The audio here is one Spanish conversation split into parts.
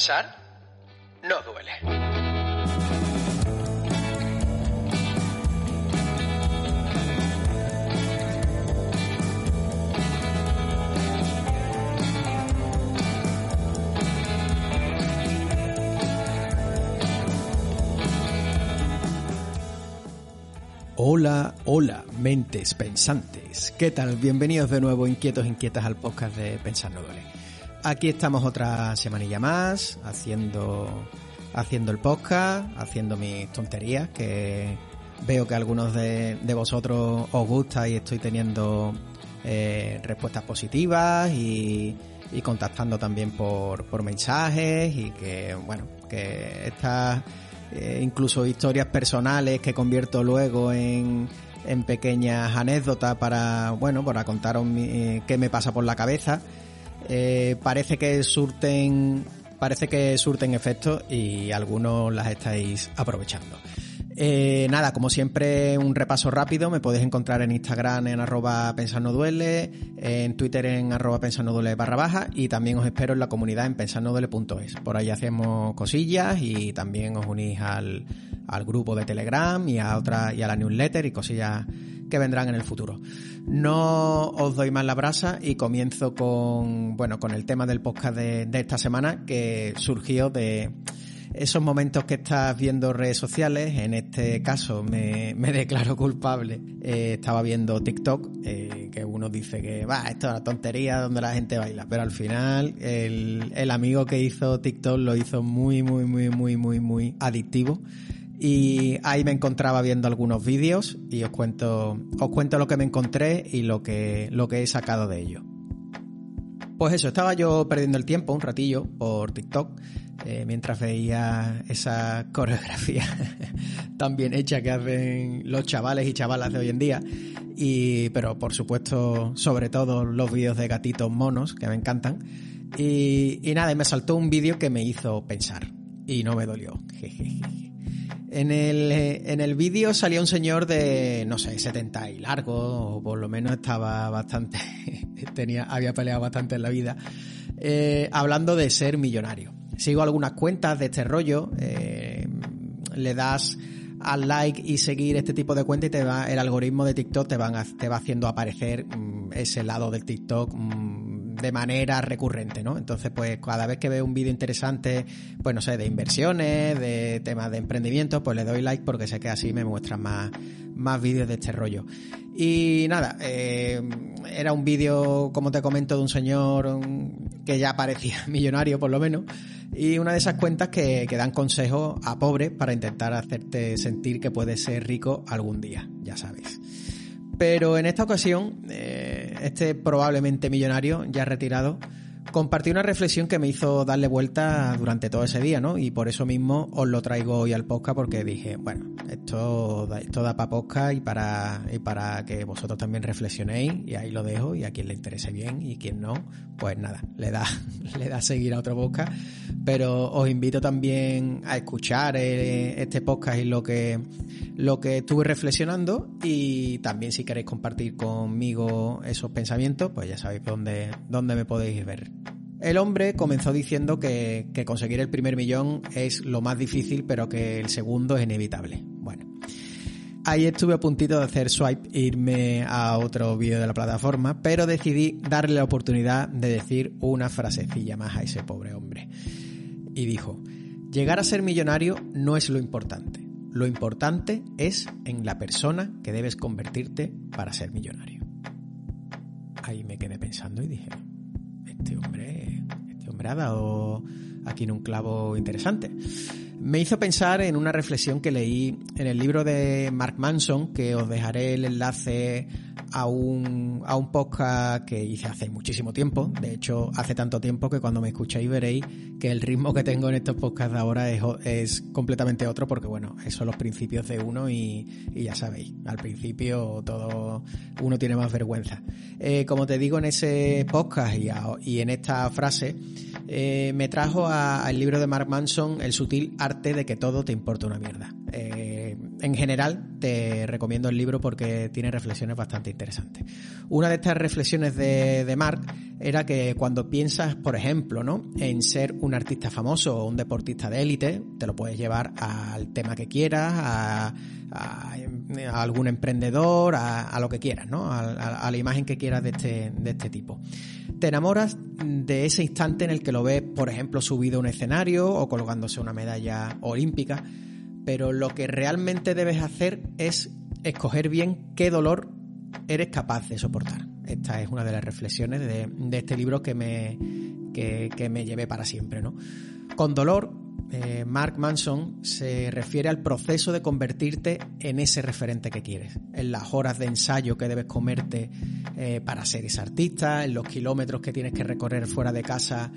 Pensar no duele. Hola, hola, mentes pensantes. ¿Qué tal? Bienvenidos de nuevo, inquietos, inquietas, al podcast de Pensar no duele. Aquí estamos otra semanilla más, haciendo, haciendo el podcast, haciendo mis tonterías, que veo que algunos de, vosotros os gusta y estoy teniendo eh, respuestas positivas y, contactando también por, mensajes y que, bueno, que estas eh, incluso historias personales que convierto luego en, en pequeñas anécdotas para, bueno, para contaros mi- eh, qué me pasa por la cabeza. Eh, parece que surten, parece que surten efectos y algunos las estáis aprovechando. Eh, nada, como siempre, un repaso rápido. Me podéis encontrar en Instagram en arroba pensar no duele, en Twitter en arroba pensar no duele barra baja y también os espero en la comunidad en pensarnoduele.es. Por ahí hacemos cosillas y también os unís al, al grupo de Telegram y a otra y a la newsletter y cosillas que vendrán en el futuro. No os doy más la brasa y comienzo con, bueno, con el tema del podcast de, esta semana que surgió de esos momentos que estás viendo redes sociales, en este caso me, me declaro culpable, eh, estaba viendo TikTok, eh, que uno dice que va, esto es una tontería donde la gente baila, pero al final el, el amigo que hizo TikTok lo hizo muy, muy, muy, muy, muy, muy adictivo. Y ahí me encontraba viendo algunos vídeos y os cuento, os cuento lo que me encontré y lo que, lo que he sacado de ello. Pues eso, estaba yo perdiendo el tiempo un ratillo por TikTok eh, mientras veía esa coreografía tan bien hecha que hacen los chavales y chavalas de hoy en día. Y, pero por supuesto, sobre todo los vídeos de gatitos monos que me encantan. Y, nada, me saltó un vídeo que me hizo pensar y no me dolió. Jejeje. En el, eh, en el vídeo salía un señor de, no sé, 70 y largo, o por lo menos estaba bastante, tenía, había peleado bastante en la vida, eh, hablando de ser millonario. Sigo algunas cuentas de este rollo, eh, le das al like y seguir este tipo de cuentas y te va, el algoritmo de TikTok te, van a- te va haciendo aparecer mm, ese lado del TikTok mm, de manera recurrente, ¿no? Entonces, pues cada vez que veo un vídeo interesante, pues no sé, de inversiones, de temas de emprendimiento, pues le doy like porque sé que así me muestran más, más vídeos de este rollo. Y nada, eh, era un vídeo, como te comento, de un señor que ya parecía millonario por lo menos, y una de esas cuentas que, que dan consejos a pobres para intentar hacerte sentir que puedes ser rico algún día, ya sabes. Pero en esta ocasión, eh, este probablemente millonario, ya retirado, compartió una reflexión que me hizo darle vuelta durante todo ese día, ¿no? Y por eso mismo os lo traigo hoy al podcast porque dije, bueno, esto, esto da para podcast y para, y para que vosotros también reflexionéis y ahí lo dejo y a quien le interese bien y quien no, pues nada, le da, le da seguir a otro podcast. Pero os invito también a escuchar eh, este podcast y lo que, lo que estuve reflexionando y también si queréis compartir conmigo esos pensamientos, pues ya sabéis dónde, dónde me podéis ver. El hombre comenzó diciendo que, que conseguir el primer millón es lo más difícil, pero que el segundo es inevitable. Bueno, ahí estuve a puntito de hacer swipe e irme a otro vídeo de la plataforma, pero decidí darle la oportunidad de decir una frasecilla más a ese pobre hombre. Y dijo, llegar a ser millonario no es lo importante. Lo importante es en la persona que debes convertirte para ser millonario. Ahí me quedé pensando y dije, este hombre, este hombre ha dado aquí en un clavo interesante. Me hizo pensar en una reflexión que leí en el libro de Mark Manson, que os dejaré el enlace a un, a un podcast que hice hace muchísimo tiempo. De hecho, hace tanto tiempo que cuando me escucháis veréis que el ritmo que tengo en estos podcasts de ahora es, es completamente otro, porque bueno, esos son los principios de uno y, y ya sabéis, al principio todo uno tiene más vergüenza. Eh, como te digo en ese podcast y, a- y en esta frase, eh, me trajo al libro de Mark Manson El sutil arte de que todo te importa una mierda. En general te recomiendo el libro porque tiene reflexiones bastante interesantes. Una de estas reflexiones de, de Mark era que cuando piensas, por ejemplo, ¿no? en ser un artista famoso o un deportista de élite, te lo puedes llevar al tema que quieras, a, algún emprendedor, a, lo que quieras, ¿no? A, la imagen que quieras de este, de este tipo. Te enamoras de ese instante en el que lo ves, por ejemplo, subido a un escenario o colgándose una medalla olímpica, pero lo que realmente debes hacer es escoger bien qué dolor eres capaz de soportar. Esta es una de las reflexiones de, este libro que me, que, me llevé para siempre. ¿no? Con dolor, eh, Mark Manson se refiere al proceso de convertirte en ese referente que quieres, en las horas de ensayo que debes comerte eh, para ser ese artista, en los kilómetros que tienes que recorrer fuera de casa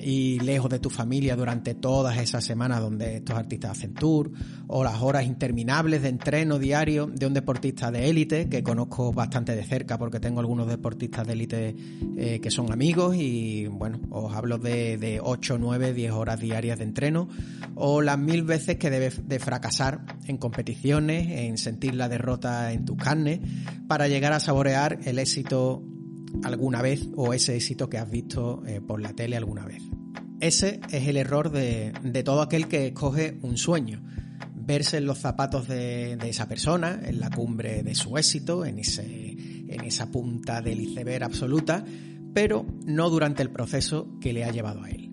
y lejos de tu familia durante todas esas semanas donde estos artistas hacen tour, o las horas interminables de entreno diario de un deportista de élite, que conozco bastante de cerca porque tengo algunos deportistas de élite eh, que son amigos y bueno, os hablo de, de 8, 9, 10 horas diarias de entreno, o las mil veces que debes de fracasar en competiciones, en sentir la derrota en tu carne, para llegar a saborear el éxito alguna vez o ese éxito que has visto eh, por la tele alguna vez. Ese es el error de, todo aquel que escoge un sueño. Verse en los zapatos de, esa persona, en la cumbre de su éxito, en, ese, en esa punta del iceberg absoluta, pero no durante el proceso que le ha llevado a él.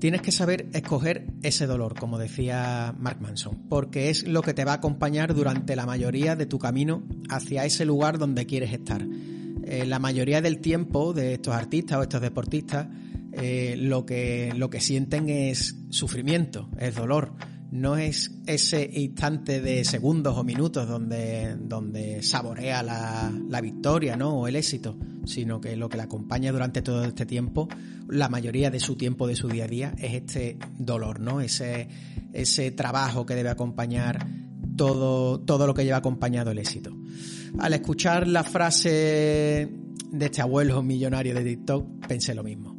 Tienes que saber escoger ese dolor, como decía Mark Manson, porque es lo que te va a acompañar durante la mayoría de tu camino hacia ese lugar donde quieres estar eh, la mayoría del tiempo de estos artistas o estos deportistas eh, lo, que, lo que sienten es sufrimiento, es dolor. No es ese instante de segundos o minutos donde, donde saborea la, la victoria ¿no? o el éxito, sino que lo que le acompaña durante todo este tiempo, la mayoría de su tiempo, de su día a día, es este dolor, ¿no? ese, ese trabajo que debe acompañar todo, todo lo que lleva acompañado el éxito. Al escuchar la frase de este abuelo millonario de TikTok, pensé lo mismo.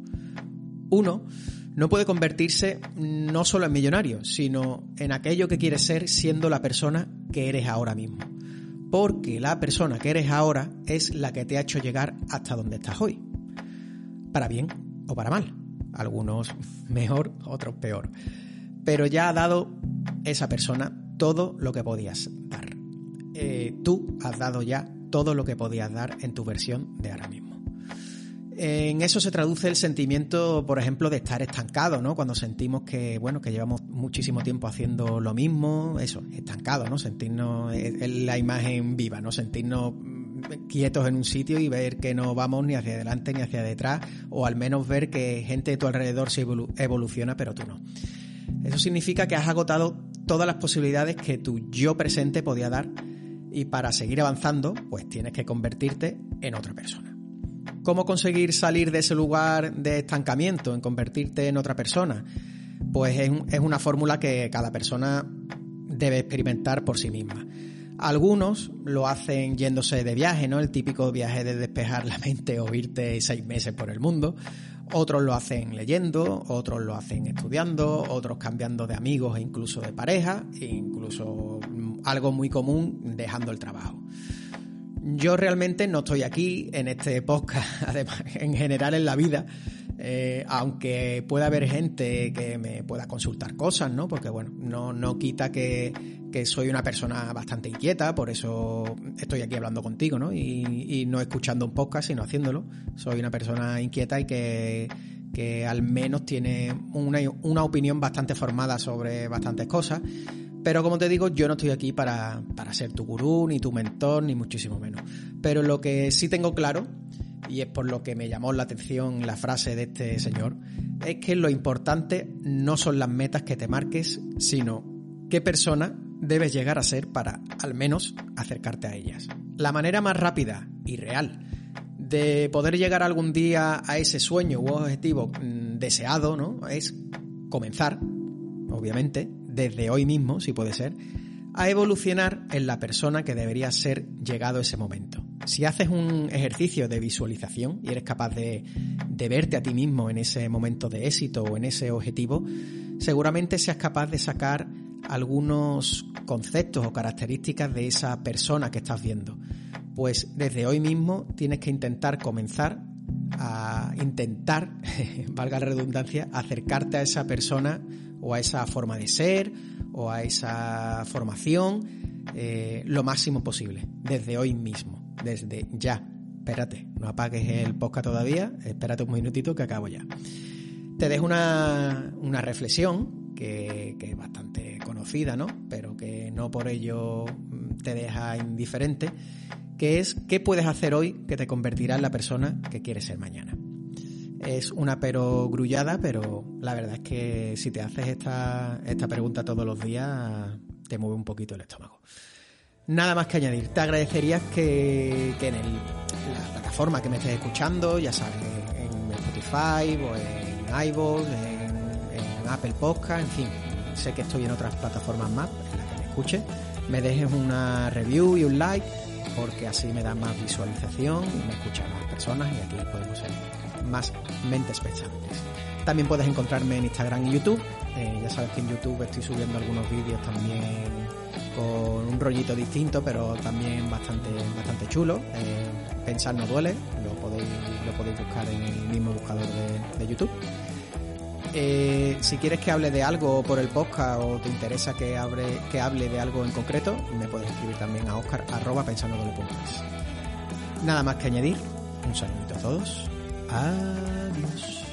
Uno, no puede convertirse no solo en millonario, sino en aquello que quieres ser siendo la persona que eres ahora mismo. Porque la persona que eres ahora es la que te ha hecho llegar hasta donde estás hoy. Para bien o para mal. Algunos mejor, otros peor. Pero ya ha dado esa persona todo lo que podías. Eh, tú has dado ya todo lo que podías dar en tu versión de ahora mismo. En eso se traduce el sentimiento, por ejemplo, de estar estancado, ¿no? Cuando sentimos que, bueno, que llevamos muchísimo tiempo haciendo lo mismo, eso, estancado, ¿no? Sentirnos en la imagen viva, ¿no? Sentirnos quietos en un sitio y ver que no vamos ni hacia adelante ni hacia detrás, o al menos ver que gente de tu alrededor se evoluciona, pero tú no. Eso significa que has agotado todas las posibilidades que tu yo presente podía dar y para seguir avanzando, pues tienes que convertirte en otra persona. ¿Cómo conseguir salir de ese lugar de estancamiento, en convertirte en otra persona? Pues es, una fórmula que cada persona debe experimentar por sí misma. Algunos lo hacen yéndose de viaje, ¿no? El típico viaje de despejar la mente o irte seis meses por el mundo. Otros lo hacen leyendo, otros lo hacen estudiando, otros cambiando de amigos e incluso de pareja, e incluso algo muy común dejando el trabajo. Yo realmente no estoy aquí en este podcast, además, en general en la vida, eh, aunque pueda haber gente que me pueda consultar cosas, ¿no? Porque bueno, no, no quita que, que soy una persona bastante inquieta, por eso estoy aquí hablando contigo, ¿no? Y, no escuchando un podcast, sino haciéndolo. Soy una persona inquieta y que, que al menos tiene una, una opinión bastante formada sobre bastantes cosas. Pero como te digo, yo no estoy aquí para, para ser tu gurú, ni tu mentor, ni muchísimo menos. Pero lo que sí tengo claro, y es por lo que me llamó la atención la frase de este señor, es que lo importante no son las metas que te marques, sino qué persona debes llegar a ser para al menos acercarte a ellas. La manera más rápida y real de poder llegar algún día a ese sueño u objetivo mm, deseado, ¿no? Es comenzar, obviamente, desde hoy mismo, si puede ser, a evolucionar en la persona que debería ser llegado ese momento. Si haces un ejercicio de visualización y eres capaz de, de, verte a ti mismo en ese momento de éxito o en ese objetivo, seguramente seas capaz de sacar algunos conceptos o características de esa persona que estás viendo. Pues desde hoy mismo tienes que intentar comenzar a intentar, valga la redundancia, acercarte a esa persona o a esa forma de ser o a esa formación eh, lo máximo posible, desde hoy mismo, desde ya. Espérate, no apagues el podcast todavía, espérate un minutito que acabo ya. Te dejo una, una reflexión que, que, es bastante conocida, ¿no? Pero que no por ello te deja indiferente, que es qué puedes hacer hoy que te convertirá en la persona que quieres ser mañana. Es una pero grullada, pero la verdad es que si te haces esta, esta pregunta todos los días, te mueve un poquito el estómago. Nada más que añadir. Te agradecería que, que en el, la plataforma que me estés escuchando, ya sabes, en Spotify o en iVoox, en, en, Apple Podcast, en fin, sé que estoy en otras plataformas más en las que me escuches, me dejes una review y un like, porque así me da más visualización y me escuchan más personas y aquí podemos ser más mentes pensantes. También puedes encontrarme en Instagram y YouTube. Eh, ya sabes que en YouTube estoy subiendo algunos vídeos también con un rollito distinto, pero también bastante, bastante chulo. Eh, Pensar no duele, lo podéis, lo podéis buscar en el mismo buscador de, de YouTube. Eh, si quieres que hable de algo por el podcast o te interesa que hable, que hable de algo en concreto, me puedes escribir también a oscar arroba Nada más que añadir. Un saludito a todos. Adiós.